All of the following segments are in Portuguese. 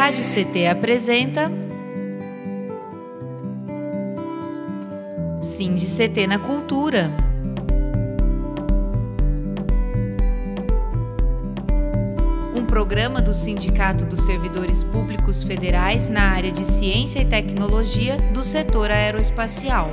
Rádio CT apresenta Sim de CT na Cultura. Um programa do Sindicato dos Servidores Públicos Federais na área de Ciência e Tecnologia do setor aeroespacial.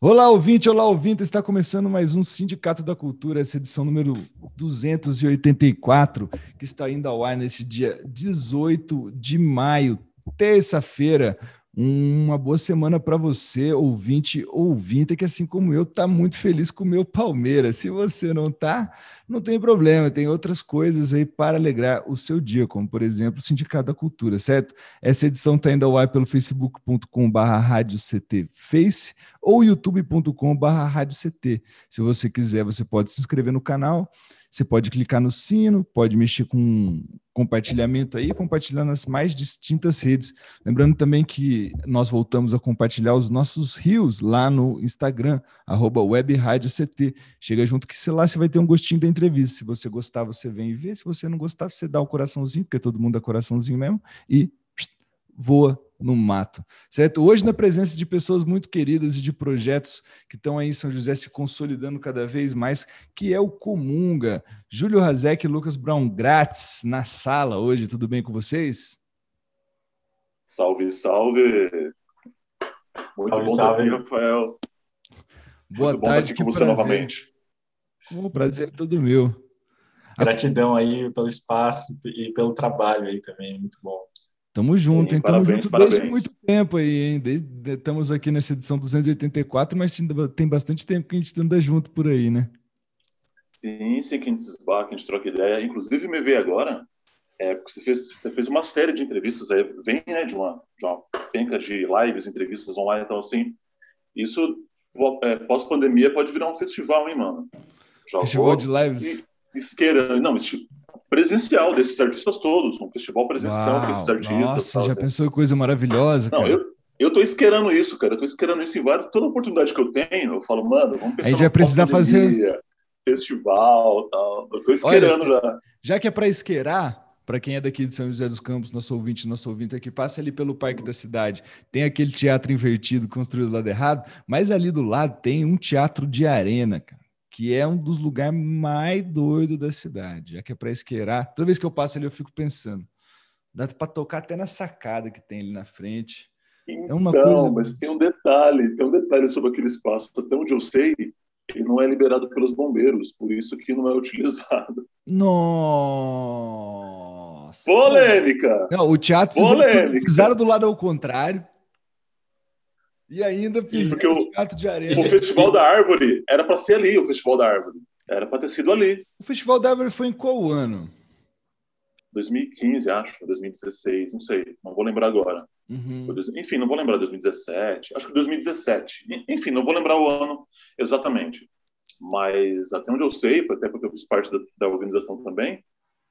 Olá, ouvinte, olá, ouvinte. Está começando mais um Sindicato da Cultura, essa edição número 284, que está indo ao ar nesse dia 18 de maio, terça-feira. Uma boa semana para você, ouvinte, ouvinte, que assim como eu, está muito feliz com o meu Palmeiras. Se você não tá, não tem problema, tem outras coisas aí para alegrar o seu dia, como por exemplo o Sindicato da Cultura, certo? Essa edição está indo ao ar pelo facebook.com/barra face ou youtube.com/barra Se você quiser, você pode se inscrever no canal você pode clicar no sino, pode mexer com compartilhamento aí, compartilhar nas mais distintas redes. Lembrando também que nós voltamos a compartilhar os nossos rios lá no Instagram, arroba WebRádioCT. Chega junto que lá você vai ter um gostinho da entrevista. Se você gostar, você vem e vê. Se você não gostar, você dá o coraçãozinho, porque todo mundo dá coraçãozinho mesmo, e voa no mato, certo? Hoje, na presença de pessoas muito queridas e de projetos que estão aí em São José se consolidando cada vez mais, que é o Comunga. Júlio Razek e Lucas Brown grátis na sala hoje, tudo bem com vocês? Salve, salve! Muito salve, bom salve. Rafael. Boa muito tarde, bom com você novamente. O prazer é todo meu. Gratidão aí pelo espaço e pelo trabalho aí também, muito bom. Tamo junto, hein? Tamo junto parabéns. desde muito tempo aí, hein? Desde, estamos aqui nessa edição 284, mas tem bastante tempo que a gente anda junto por aí, né? Sim, sim, que a gente se esbarra, que a gente troca ideia. Inclusive, me veio agora, é, você, fez, você fez uma série de entrevistas, aí, vem né, de, uma, de uma penca de lives, entrevistas online, então assim, isso é, pós-pandemia pode virar um festival, hein, mano? Já festival de lives? Isqueira, não, presencial desses artistas todos, um festival presencial Uau, desses artistas. Nossa, já pensou coisa maravilhosa, Não, cara. eu, eu tô esperando isso, cara. Eu tô esperando isso em várias. Toda oportunidade que eu tenho, eu falo, mano, vamos pensar. A gente vai precisar fazer. Festival tal. Eu tô esperando Olha, já. Já que é para isqueirar, para quem é daqui de São José dos Campos, nosso ouvinte, nosso ouvinte aqui, passa ali pelo Parque da Cidade. Tem aquele teatro invertido construído do lado errado, mas ali do lado tem um teatro de arena, cara que é um dos lugares mais doidos da cidade, já que é para esqueirar. Toda vez que eu passo ali, eu fico pensando. Dá para tocar até na sacada que tem ali na frente. Então, é uma coisa... mas tem um detalhe, tem um detalhe sobre aquele espaço. Até onde eu sei, ele não é liberado pelos bombeiros, por isso que não é utilizado. Nossa! Polêmica! Não, o teatro Polêmica. fizeram do lado ao contrário. E ainda fiz o teatro de areia. O Festival da Árvore era para ser ali, o Festival da Árvore. Era para ter sido ali. O Festival da Árvore foi em qual ano? 2015, acho, 2016, não sei, não vou lembrar agora. Uhum. Enfim, não vou lembrar 2017, acho que 2017. Enfim, não vou lembrar o ano exatamente. Mas até onde eu sei, até porque eu fiz parte da, da organização também,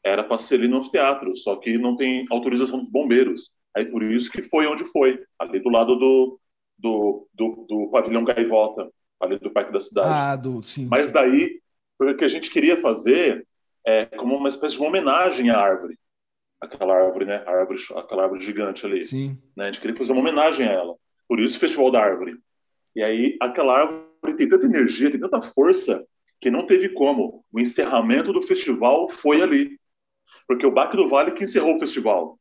era para ser ali no anfiteatro, só que não tem autorização dos bombeiros. Aí por isso que foi onde foi, ali do lado do, do, do, do pavilhão Gaivota, ali do Parque da Cidade. Ah, do, sim. Mas sim. daí, o que a gente queria fazer é como uma espécie de uma homenagem à árvore. Aquela árvore, né? A árvore, aquela árvore gigante ali. Sim. Né? A gente queria fazer uma homenagem a ela. Por isso o Festival da Árvore. E aí, aquela árvore tem tanta energia, tem tanta força, que não teve como. O encerramento do festival foi ali. Porque o Baque do Vale que encerrou o festival.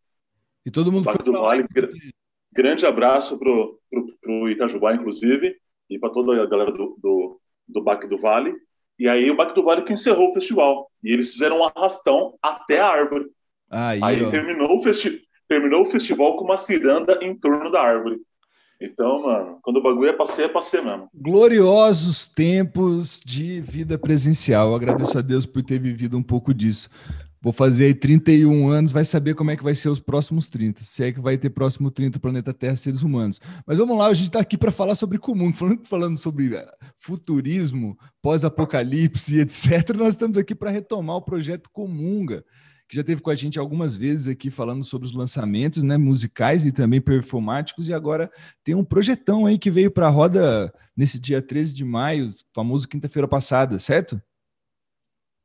E todo mundo o Baque foi do Vale. Grande abraço pro, pro, pro Itajubá, inclusive, e para toda a galera do, do, do Baque do Vale. E aí o Baque do Vale que encerrou o festival. E eles fizeram um arrastão até a árvore. Aí, aí terminou, o festi terminou o festival com uma ciranda em torno da árvore. Então, mano, quando o bagulho é passeio, é passeio mesmo. Gloriosos tempos de vida presencial. Eu agradeço a Deus por ter vivido um pouco disso. Vou fazer aí 31 anos, vai saber como é que vai ser os próximos 30. Se é que vai ter próximo 30 planeta Terra seres humanos. Mas vamos lá, a gente está aqui para falar sobre comum, falando, falando sobre eh, futurismo, pós-apocalipse, etc. Nós estamos aqui para retomar o projeto Comunga, que já teve com a gente algumas vezes aqui falando sobre os lançamentos né, musicais e também performáticos, e agora tem um projetão aí que veio para a roda nesse dia 13 de maio, famoso quinta-feira passada, certo?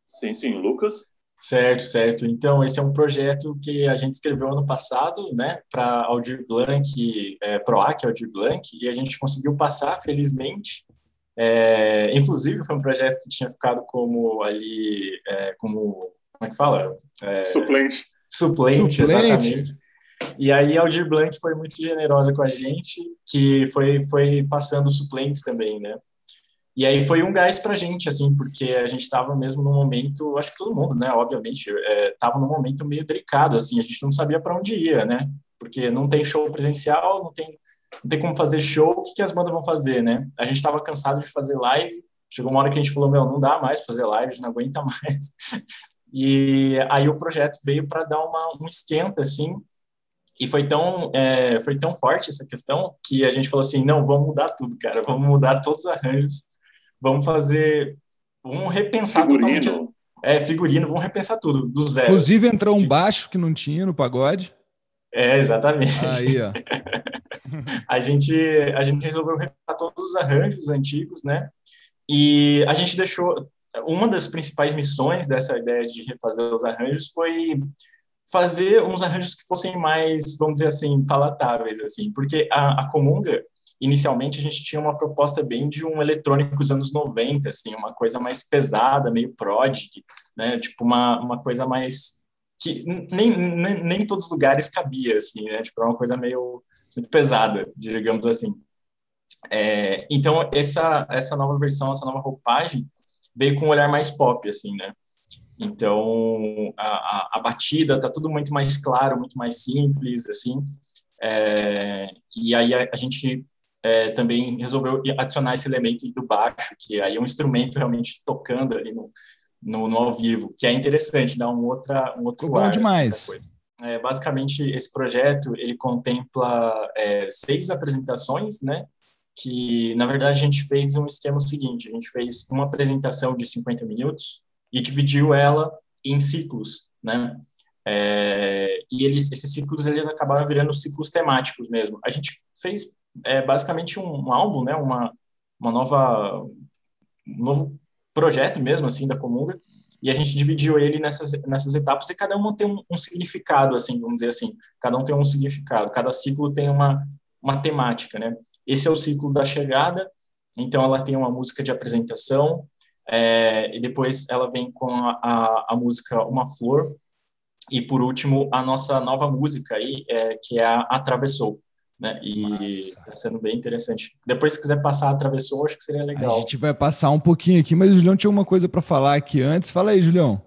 Sim, sim, Lucas. Certo, certo. Então, esse é um projeto que a gente escreveu ano passado, né, para Aldir Blanc, é, PROAC Aldir Blanc, e a gente conseguiu passar, felizmente. É, inclusive, foi um projeto que tinha ficado como ali, é, como, como é que fala? É, suplente. suplente. Suplente, exatamente. E aí, Aldir Blanc foi muito generosa com a gente, que foi, foi passando suplentes também, né? E aí foi um gás para a gente, assim, porque a gente estava mesmo num momento, acho que todo mundo, né, obviamente, estava é, num momento meio delicado, assim, a gente não sabia para onde ia, né? Porque não tem show presencial, não tem, não tem como fazer show, o que, que as bandas vão fazer, né? A gente estava cansado de fazer live, chegou uma hora que a gente falou, meu, não dá mais fazer live, não aguenta mais. E aí o projeto veio para dar uma, um esquenta, assim, e foi tão, é, foi tão forte essa questão que a gente falou assim, não, vamos mudar tudo, cara, vamos mudar todos os arranjos, vamos fazer, vamos repensar figurino. totalmente. É, figurino, vamos repensar tudo, do zero. Inclusive entrou um baixo que não tinha no pagode. É, exatamente. Aí, ó. a, gente, a gente resolveu repensar todos os arranjos antigos, né? E a gente deixou. Uma das principais missões dessa ideia de refazer os arranjos foi fazer uns arranjos que fossem mais, vamos dizer assim, palatáveis, assim, porque a, a Comunga inicialmente a gente tinha uma proposta bem de um eletrônico dos anos 90, assim, uma coisa mais pesada, meio prodigy, né? Tipo uma, uma coisa mais que nem, nem, nem todos os lugares cabia, assim, né? Tipo, uma coisa meio muito pesada, digamos assim. É, então, essa, essa nova versão, essa nova roupagem veio com um olhar mais pop, assim, né? Então, a, a, a batida tá tudo muito mais claro, muito mais simples, assim. É, e aí a, a gente é, também resolveu adicionar esse elemento do baixo, que aí é um instrumento realmente tocando ali no, no, no ao vivo, que é interessante, dá um, outra, um outro Ficou ar. Bom assim, demais. Assim, é, basicamente, esse projeto, ele contempla é, seis apresentações, né? Que, na verdade, a gente fez um esquema seguinte, a gente fez uma apresentação de 50 minutos e dividiu ela em ciclos, né? É, e eles, esses ciclos eles acabaram virando ciclos temáticos mesmo. A gente fez é basicamente um, um álbum, né? Uma, uma nova, um novo projeto mesmo, assim, da Comunga, e a gente dividiu ele nessas, nessas etapas e cada uma tem um, um, significado, assim, vamos dizer assim, cada um tem um significado, cada ciclo tem uma, uma temática, né? Esse é o ciclo da chegada, então ela tem uma música de apresentação, é, e depois ela vem com a, a, a, música Uma Flor, e por último a nossa nova música aí, é, que é a Atravessou né? E está sendo bem interessante. Depois, se quiser passar a travessou, acho que seria legal. A gente vai passar um pouquinho aqui, mas o Julião tinha uma coisa para falar aqui antes. Fala aí, Julião.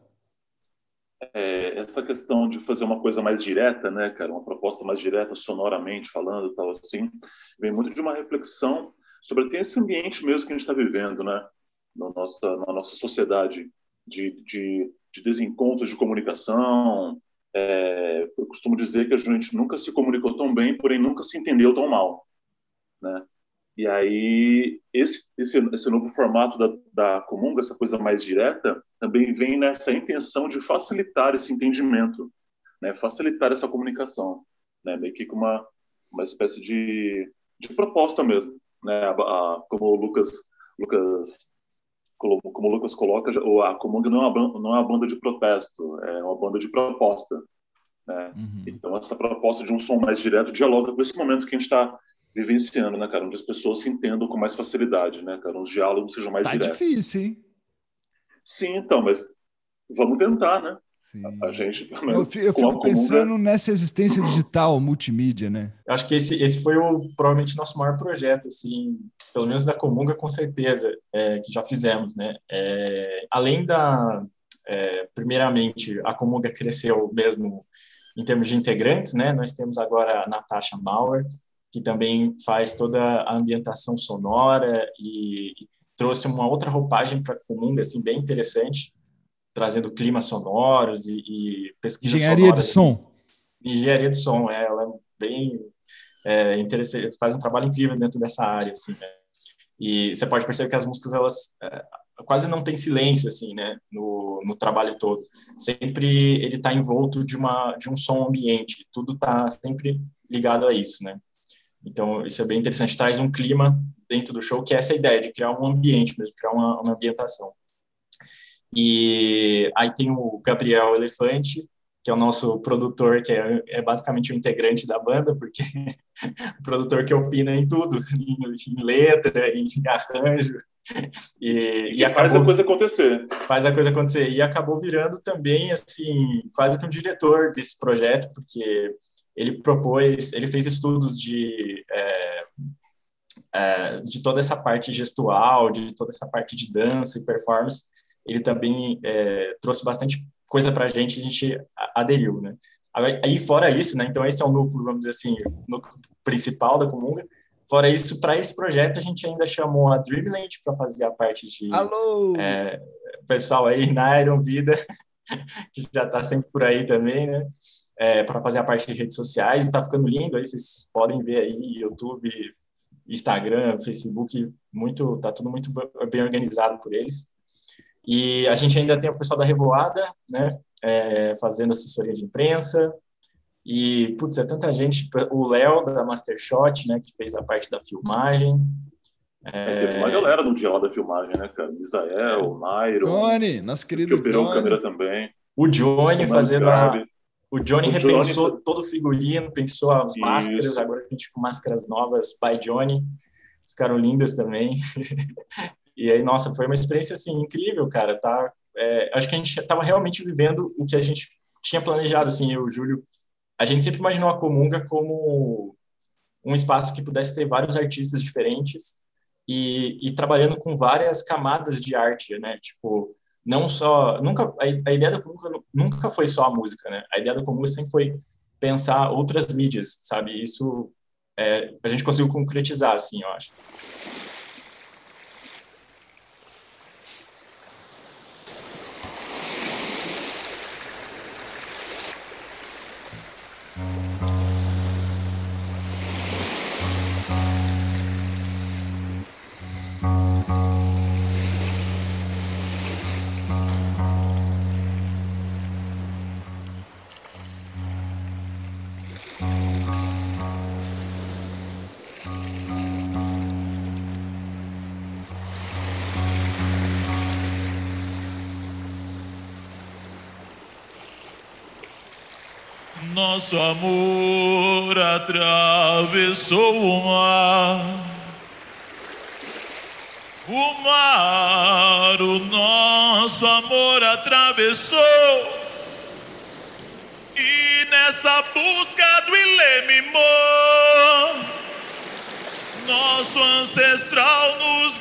É, essa questão de fazer uma coisa mais direta, né, cara, uma proposta mais direta, sonoramente falando, tal assim, vem muito de uma reflexão sobre até esse ambiente mesmo que a gente está vivendo, né, na nossa, na nossa sociedade de, de, de desencontros de comunicação, é, eu costumo dizer que a gente nunca se comunicou tão bem, porém nunca se entendeu tão mal, né? E aí esse esse, esse novo formato da, da Comunga, essa coisa mais direta, também vem nessa intenção de facilitar esse entendimento, né? Facilitar essa comunicação, né? Meio que com uma uma espécie de, de proposta mesmo, né? A, a, como o Lucas Lucas como, como o Lucas coloca, a Comong não é, uma, não é uma banda de protesto, é uma banda de proposta. Né? Uhum. Então, essa proposta de um som mais direto dialoga com esse momento que a gente está vivenciando, né, cara? Onde as pessoas se entendam com mais facilidade, né, cara? Os diálogos sejam mais tá diretos. Tá difícil, hein? Sim, então, mas vamos tentar, né? A gente, pelo menos, eu, eu fico pensando nessa existência digital, multimídia, né? Eu acho que esse, esse foi o, provavelmente nosso maior projeto, assim, pelo menos da Comunga, com certeza, é, que já fizemos, né? É, além da, é, primeiramente, a Comunga cresceu mesmo em termos de integrantes, né? Nós temos agora a Natasha Mauer, que também faz toda a ambientação sonora e, e trouxe uma outra roupagem para a Comunga, assim, bem interessante trazendo climas sonoros e, e pesquisas Engenharia de som. Assim. Engenharia de som, é, ela é bem é, interessante, faz um trabalho incrível dentro dessa área, assim, né? E você pode perceber que as músicas, elas é, quase não tem silêncio, assim, né, no, no trabalho todo. Sempre ele está envolto de, uma, de um som ambiente, tudo está sempre ligado a isso, né? Então, isso é bem interessante, traz um clima dentro do show, que é essa ideia de criar um ambiente mesmo, criar uma, uma ambientação. E aí tem o Gabriel Elefante, que é o nosso produtor, que é, é basicamente o integrante da banda, porque o produtor que opina em tudo, em, em letra, em arranjo. E, e, e faz a coisa acontecer. Faz a coisa acontecer. E acabou virando também, assim, quase que um diretor desse projeto, porque ele propôs, ele fez estudos de, é, é, de toda essa parte gestual, de toda essa parte de dança e performance. Ele também é, trouxe bastante coisa para a gente, a gente aderiu, né? Aí, fora isso, né? Então, esse é o núcleo, vamos dizer assim, o núcleo principal da Comunga. Fora isso, para esse projeto, a gente ainda chamou a Dreamland para fazer a parte de. Alô! É, pessoal aí na Iron Vida, que já está sempre por aí também, né? É, para fazer a parte de redes sociais. Está ficando lindo, aí vocês podem ver aí YouTube, Instagram, Facebook, muito, tá tudo muito bem organizado por eles. E a gente ainda tem o pessoal da Revoada, né? É, fazendo assessoria de imprensa, e, putz, é tanta gente. O Léo, da Mastershot, né, que fez a parte da filmagem. É... Teve uma galera no dia lá da filmagem, né, cara? Isael, Nairo. Johnny, nosso querido que operou Johnny. câmera também. O Johnny fazendo a... O Johnny o repensou Johnny... todo o figurino, pensou as Isso. máscaras, agora a gente com máscaras novas by Johnny. Ficaram lindas também. e aí, nossa, foi uma experiência, assim, incrível, cara. Tá, é, acho que a gente estava realmente vivendo o que a gente tinha planejado, assim, eu, Júlio, a gente sempre imaginou a Comunga como um espaço que pudesse ter vários artistas diferentes e, e trabalhando com várias camadas de arte, né? Tipo, não só nunca a, a, ideia da Comunga nunca foi só a música, né? A ideia da Comunga sempre foi pensar outras mídias, sabe? Isso é, a gente conseguiu concretizar, assim, eu acho. Nosso amor atravessou o mar. O mar, o nosso amor atravessou. E nessa busca do Ilemimô, nosso ancestral nos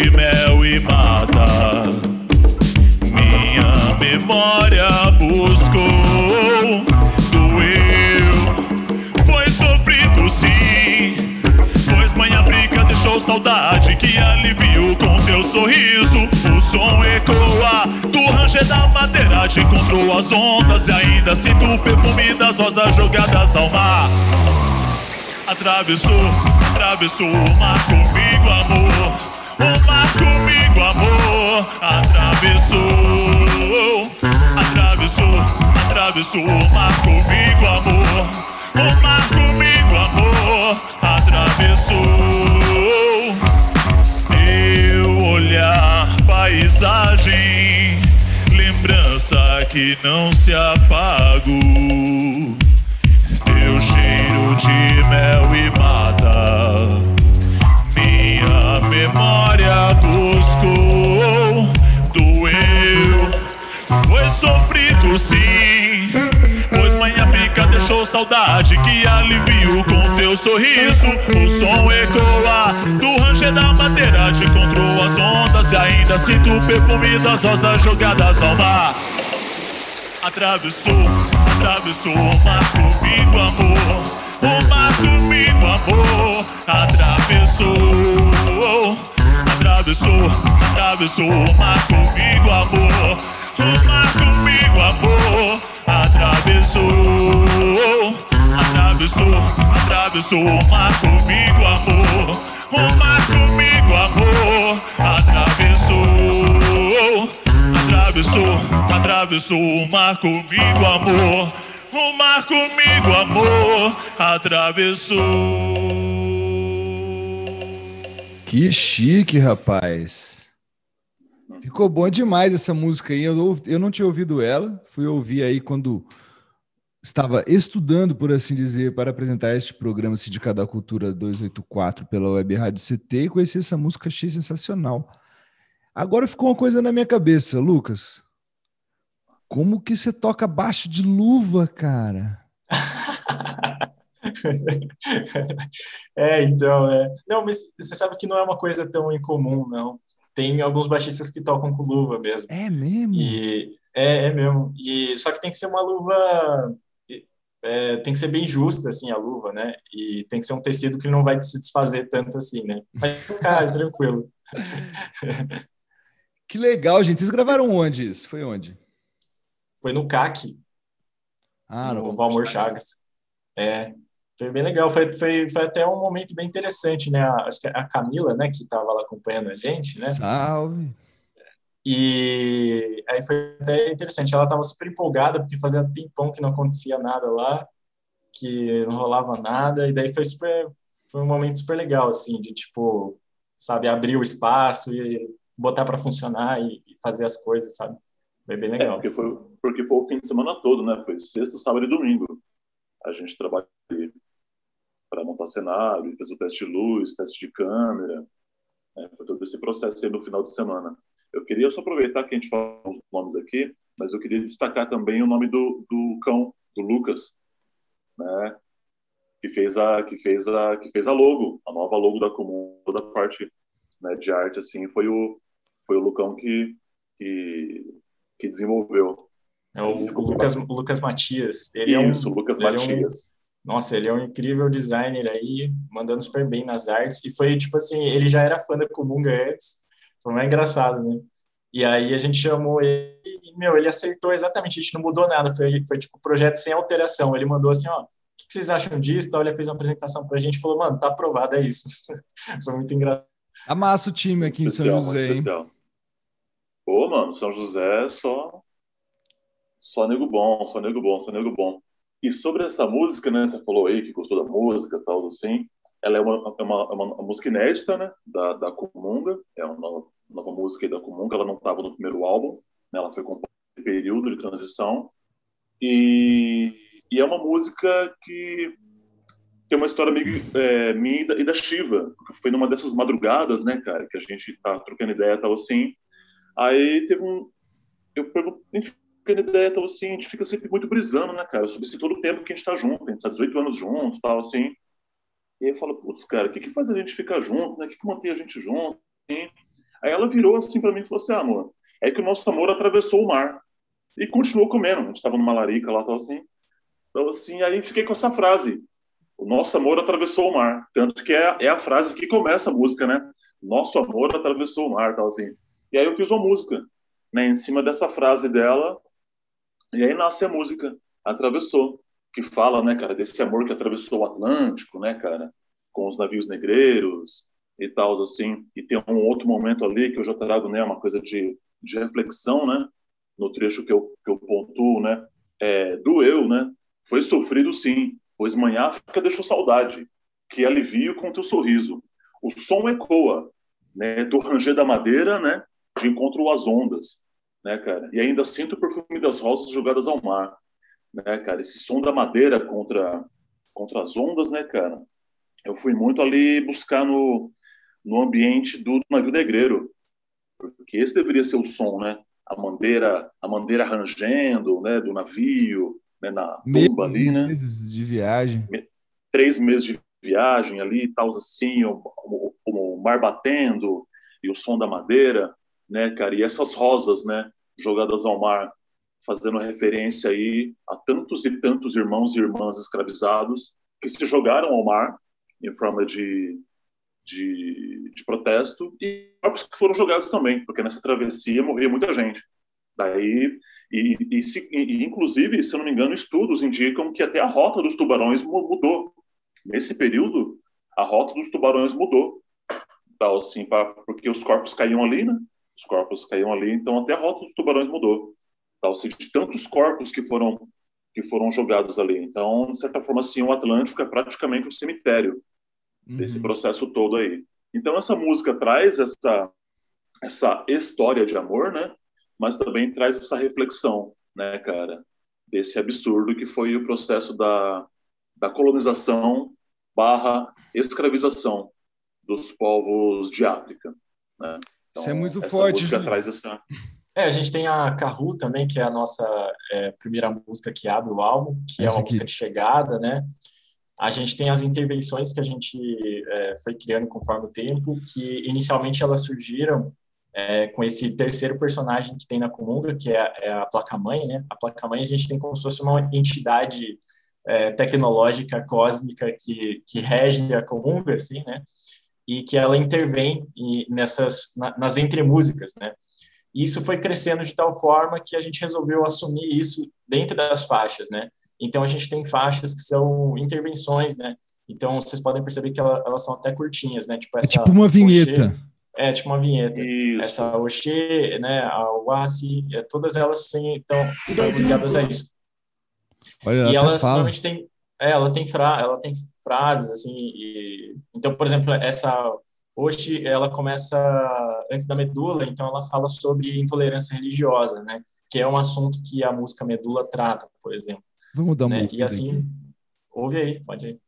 guia. saudade que aliviou com teu sorriso. O som ecoa do ranger da madeira, te encontrou as ondas e ainda sinto o perfume das rosas jogadas ao mar. Atravessou, atravessou o mar comigo, amor. Comigo, amor. Atravessou, atravessou, atravessou o mar comigo, amor. O mar comigo, amor. Atravessou. paisagem, lembrança que não se apaga. Teu cheiro de mel e mata, memória buscou, doeu, foi sofrido sim, pois mãe África deixou saudade que aliviou com teu sorriso, o som ecoa do ranger da ondas e ainda sinto o perfume das rosas jogadas ao mar. Atravessou, atravessou o mar comigo, amor. O mar comigo, amor. Atravessou, atravessou, atravessou o mar comigo, amor. O mar comigo, amor. Atravessou, atravessou, atravessou o mar comigo, amor. O mar comigo, amor. Atravessou atravessou, atravessou o mar comigo, amor. O mar comigo, amor, atravessou. Que chique, rapaz. Ficou bom demais essa música aí. Eu, eu não tinha ouvido ela, fui ouvir aí quando estava estudando, por assim dizer, para apresentar este programa Sindicato da Cultura 284 pela Web Rádio CT e conheci essa música, achei sensacional. Agora ficou uma coisa na minha cabeça, Lucas. Como que você toca baixo de luva, cara? é, então, é. Não, mas você sabe que não é uma coisa tão incomum, não. Tem alguns baixistas que tocam com luva mesmo. É mesmo? E, é, é mesmo. E, só que tem que ser uma luva. É, tem que ser bem justa, assim, a luva, né? E tem que ser um tecido que não vai se desfazer tanto assim, né? Mas, cara, tranquilo. Que legal, gente. Vocês gravaram onde isso? Foi onde? Foi no CAC. Ah, no, no Valmor Chagas. É, foi bem legal. Foi, foi, foi até um momento bem interessante, né? Acho que a Camila, né, que estava lá acompanhando a gente, né? Salve! E aí foi até interessante. Ela estava super empolgada, porque fazia tempão que não acontecia nada lá, que não rolava nada. E daí foi super. Foi um momento super legal, assim, de tipo, sabe, abrir o espaço e botar para funcionar e, e, fazer as coisas, sabe? Foi bem legal. É, porque, foi, porque foi o fim de semana todo, né? Foi sexta, sábado e domingo. A gente trabalhou para montar cenário, fez o teste de luz, teste de câmera. Né? Foi todo esse processo aí no final de semana. Eu queria só aproveitar que a gente fala os nomes aqui, mas eu queria destacar também o nome do, do cão, do Lucas, né? Que fez a que fez a que fez a logo, a nova logo da comum, toda a parte né, de arte assim, foi o foi o Lucão que, que, que desenvolveu. É o, o Lucas, o Lucas Matias. Ele Isso, é um, Lucas Matias. Nossa, ele é um incrível designer aí, mandando super bem nas artes. E foi tipo assim, ele já era fã da Comunga antes. Foi mais engraçado, né? E aí a gente chamou ele e, meu, ele acertou exatamente, a gente não mudou nada, foi, foi tipo projeto sem alteração. Ele mandou assim, ó, o que vocês acham disso? Então, ele fez uma apresentação pra gente e falou, mano, tá aprovado, é isso. foi muito engraçado. Amassa o time aqui especial, em São José, hein? Pô, mano, São José é só. Só nego bom, só nego bom, só nego bom. E sobre essa música, né? Você falou aí que gostou da música tal, assim. Ela é uma, é uma, é uma, uma, música inédita, né? Da, da Comunga. É uma nova, música da Comunga. Ela não estava no primeiro álbum. Né? Ela foi composta em período de transição. E, e é uma música que tem uma história meio, é, minha e da Shiva. Foi numa dessas madrugadas, né, cara? Que a gente tá trocando ideia tal, assim. Aí teve um. Eu pergunto, a ideia tal assim, a gente fica sempre muito brisando, né, cara? Sobre esse todo o tempo que a gente tá junto, a gente tá 18 anos juntos, tal, assim. E aí eu falo, putz, cara, o que que faz a gente ficar junto, né? O que que mantém a gente junto, assim? Aí ela virou assim para mim e falou assim, ah, amor, é que o nosso amor atravessou o mar. E continuou comendo. A gente tava numa larica lá, tal, assim. Então, assim, aí fiquei com essa frase. O nosso amor atravessou o mar. Tanto que é, é a frase que começa a música, né? Nosso amor atravessou o mar, tal, assim. E aí eu fiz uma música, né, em cima dessa frase dela, e aí nasce a música, Atravessou, que fala, né, cara, desse amor que atravessou o Atlântico, né, cara, com os navios negreiros e tal, assim. E tem um outro momento ali que eu já trago, né, uma coisa de, de reflexão, né, no trecho que eu, que eu pontuo, né, é, doeu, né, foi sofrido sim, pois mãe África deixou saudade, que alivio com teu sorriso. O som ecoa, né, do ranger da madeira, né, de encontro às ondas, né, cara? E ainda sinto o perfume das rosas jogadas ao mar, né, cara? Esse som da madeira contra contra as ondas, né, cara? Eu fui muito ali buscar no no ambiente do navio negreiro, porque esse deveria ser o som, né? A madeira, a madeira rangendo, né, do navio, né, na tumba ali, né? Meses de viagem. Três meses de viagem ali, tal assim, o, o, o mar batendo, e o som da madeira. Né, cara? E essas rosas, né, jogadas ao mar, fazendo referência aí a tantos e tantos irmãos e irmãs escravizados que se jogaram ao mar em forma de, de, de protesto e corpos que foram jogados também, porque nessa travessia morria muita gente. Daí, e, e, se, e, inclusive, se eu não me engano, estudos indicam que até a rota dos tubarões mudou. Nesse período, a rota dos tubarões mudou. Então, assim, pra, porque os corpos caíam ali, né? Os corpos caíam ali, então até a rota dos tubarões mudou. Então, assim, de tantos corpos que foram que foram jogados ali. Então, de certa forma, assim, o Atlântico é praticamente um cemitério uhum. desse processo todo aí. Então, essa música traz essa essa história de amor, né? Mas também traz essa reflexão, né, cara, desse absurdo que foi o processo da, da colonização barra escravização dos povos de África. Né? Então, Isso é muito forte. Música traz essa é, a gente tem a Carru também, que é a nossa é, primeira música que abre o álbum, que Essa é uma aqui. música de chegada, né? A gente tem as intervenções que a gente é, foi criando conforme o tempo, que inicialmente elas surgiram é, com esse terceiro personagem que tem na Comunga, que é, é a placa-mãe, né? A placa-mãe a gente tem como se fosse uma entidade é, tecnológica cósmica que, que rege a Comunga, assim, né? E que ela intervém nessas, na, nas entremúsicas, né? E isso foi crescendo de tal forma que a gente resolveu assumir isso dentro das faixas, né? Então a gente tem faixas que são intervenções, né? Então vocês podem perceber que elas, elas são até curtinhas, né? Tipo, é essa é tipo uma vinheta. Oxê, é tipo uma vinheta. Isso. Essa Oxê, né? A Wasi, é, todas elas sim, então, são ligadas a isso. Olha, e elas fala. normalmente têm, é, ela tem fra, ela tem frases assim. E, então, por exemplo, essa Hoje ela começa antes da medula, então ela fala sobre intolerância religiosa, né? Que é um assunto que a música Medula trata, por exemplo. Vamos dar uma né? E assim, aqui. ouve aí, pode ir.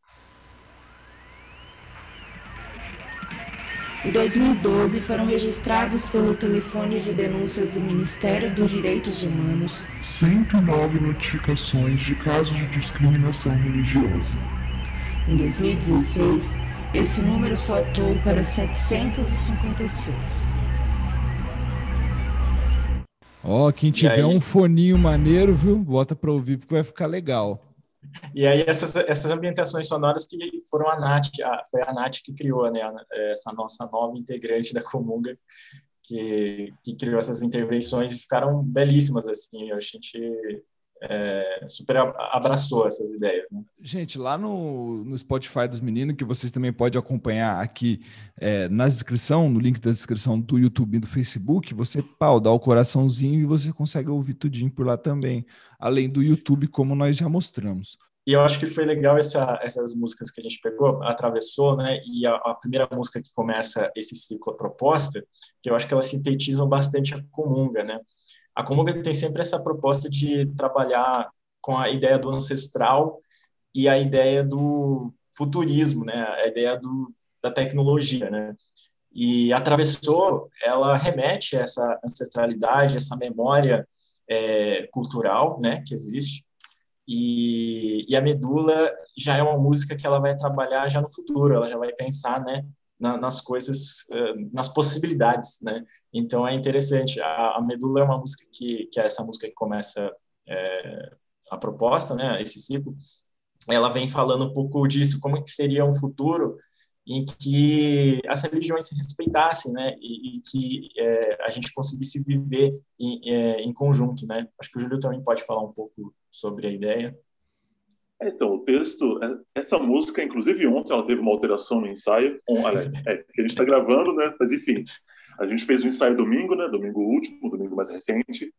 Em 2012, foram registrados pelo telefone de denúncias do Ministério dos Direitos Humanos 109 notificações de casos de discriminação religiosa. Em 2016, esse número saltou para 756. Ó, oh, quem tiver um foninho maneiro, viu? Bota para ouvir porque vai ficar legal. E aí essas, essas ambientações sonoras que foram a Nath, a, foi a Nath que criou, né, essa nossa nova integrante da Comunga, que, que criou essas intervenções ficaram belíssimas, assim, a gente é, super abraçou essas ideias. Né? Gente, lá no, no Spotify dos meninos, que vocês também podem acompanhar aqui é, na descrição, no link da descrição do YouTube e do Facebook, você pau, dá o coraçãozinho e você consegue ouvir tudinho por lá também, além do YouTube, como nós já mostramos. E eu acho que foi legal essa, essas músicas que a gente pegou, atravessou, né? E a, a, primeira música que começa esse ciclo a proposta, que eu acho que elas sintetizam bastante a comunga, né? A Comunga tem sempre essa proposta de trabalhar com a ideia do ancestral e a ideia do futurismo, né? A ideia do, da tecnologia, né? E atravessou, ela remete a essa ancestralidade, essa memória é, cultural, né, que existe. E, e, a Medula já é uma música que ela vai trabalhar já no futuro, ela já vai pensar, né, na, nas coisas, nas possibilidades, né? Então é interessante. A, a, Medula é uma música que, que é essa música que começa é, a proposta, né? Esse ciclo. Ela vem falando um pouco disso, como que seria um futuro em que as religiões se respeitassem, né, e, e que é, a gente conseguisse viver em, é, em conjunto, né. Acho que o Júlio também pode falar um pouco sobre a ideia. É, então, o texto, é, essa música, inclusive ontem ela teve uma alteração no ensaio, um, aliás, é, que a gente está gravando, né? Mas enfim, a gente fez o um ensaio domingo, né? Domingo último, domingo mais recente,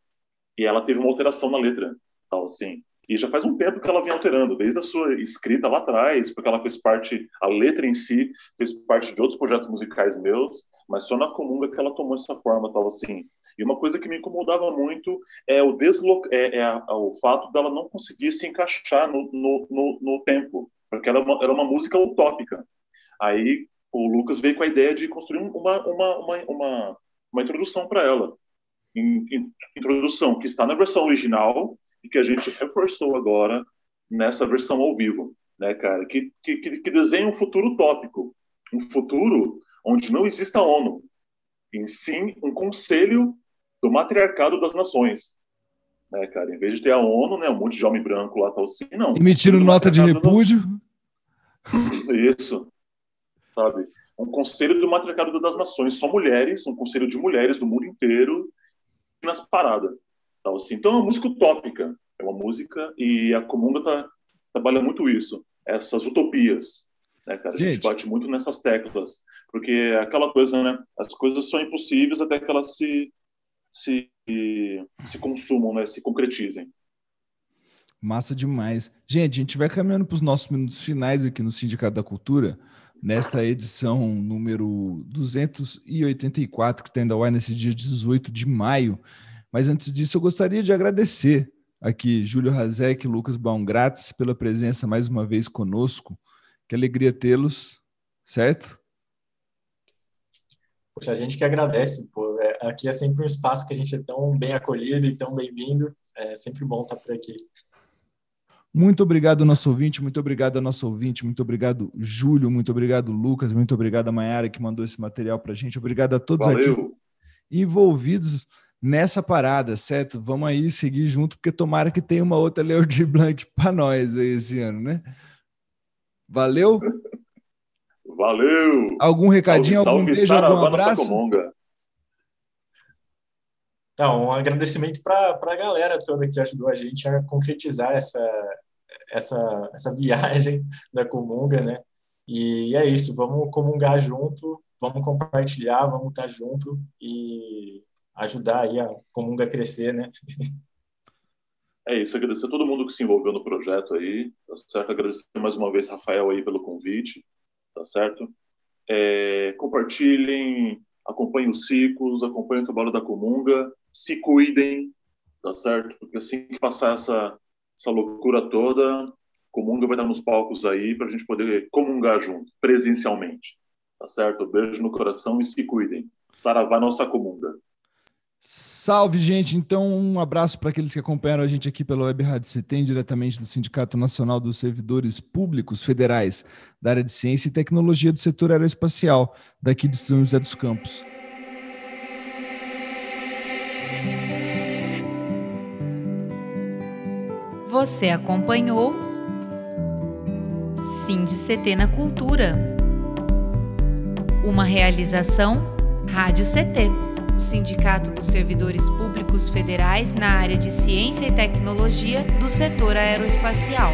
e ela teve uma alteração na letra, tal assim. E já faz um tempo que ela vem alterando, desde a sua escrita lá atrás, porque ela fez parte, a letra em si fez parte de outros projetos musicais meus, mas só na Comunga que ela tomou essa forma, tal assim. E uma coisa que me incomodava muito é o, deslo... é, é a, o fato dela não conseguir se encaixar no, no, no, no tempo, porque era uma, era uma música utópica. Aí o Lucas veio com a ideia de construir uma, uma, uma, uma, uma introdução para ela. In, in, introdução que está na versão original e que a gente reforçou agora nessa versão ao vivo, né, cara? Que, que, que desenha um futuro utópico, um futuro onde não exista ONU, em sim um conselho do matriarcado das nações. Né, cara? Em vez de ter a ONU, né, um monte de homem branco lá, tal assim, não. Emitindo nota de repúdio. Isso. Sabe? Um conselho do matriarcado das nações. Só mulheres, um conselho de mulheres do mundo inteiro nas paradas. Tal assim. Então é uma música utópica. É uma música e a Comunga tá, trabalha muito isso. Essas utopias. Né, cara? A gente bate muito nessas teclas. Porque é aquela coisa, né? As coisas são impossíveis até que elas se se, se consumam, né, se concretizem. Massa demais. Gente, a gente vai caminhando para os nossos minutos finais aqui no Sindicato da Cultura, nesta edição número 284, que tem da UAI nesse dia 18 de maio. Mas antes disso, eu gostaria de agradecer aqui Júlio Razek e Lucas Baumgratz pela presença mais uma vez conosco. Que alegria tê-los, certo? Poxa, a gente que agradece, pô. Aqui é sempre um espaço que a gente é tão bem acolhido e tão bem-vindo. É sempre bom estar por aqui. Muito obrigado, nosso ouvinte, muito obrigado, nosso ouvinte, muito obrigado, Júlio, muito obrigado, Lucas, muito obrigado a Mayara que mandou esse material para a gente, obrigado a todos Valeu. aqui envolvidos nessa parada, certo? Vamos aí seguir junto, porque tomara que tenha uma outra Leo de Blanc para nós aí esse ano, né? Valeu! Valeu! Algum recadinho, salve, algum salve, beijo, algum abraço? Então, um agradecimento para a galera toda que ajudou a gente a concretizar essa, essa, essa viagem da Comunga, né? E é isso, vamos comungar junto, vamos compartilhar, vamos estar junto e ajudar aí a Comunga a crescer, né? É isso, agradecer a todo mundo que se envolveu no projeto aí, tá certo? Agradecer mais uma vez, Rafael, aí pelo convite tá certo? É, compartilhem, acompanhem os ciclos, acompanhem o trabalho da Comunga, se cuidem, tá certo? Porque assim que passar essa, essa loucura toda, Comunga vai estar nos palcos aí para a gente poder comungar junto, presencialmente, tá certo? Beijo no coração e se cuidem. Saravá nossa Comunga. Salve, gente! Então, um abraço para aqueles que acompanharam a gente aqui pela Web Rádio CETEM, diretamente do Sindicato Nacional dos Servidores Públicos Federais da área de Ciência e Tecnologia do setor aeroespacial, daqui de São José dos Campos. Você acompanhou CT na Cultura, uma realização Rádio CT. Sindicato dos Servidores Públicos Federais na área de Ciência e Tecnologia do setor aeroespacial.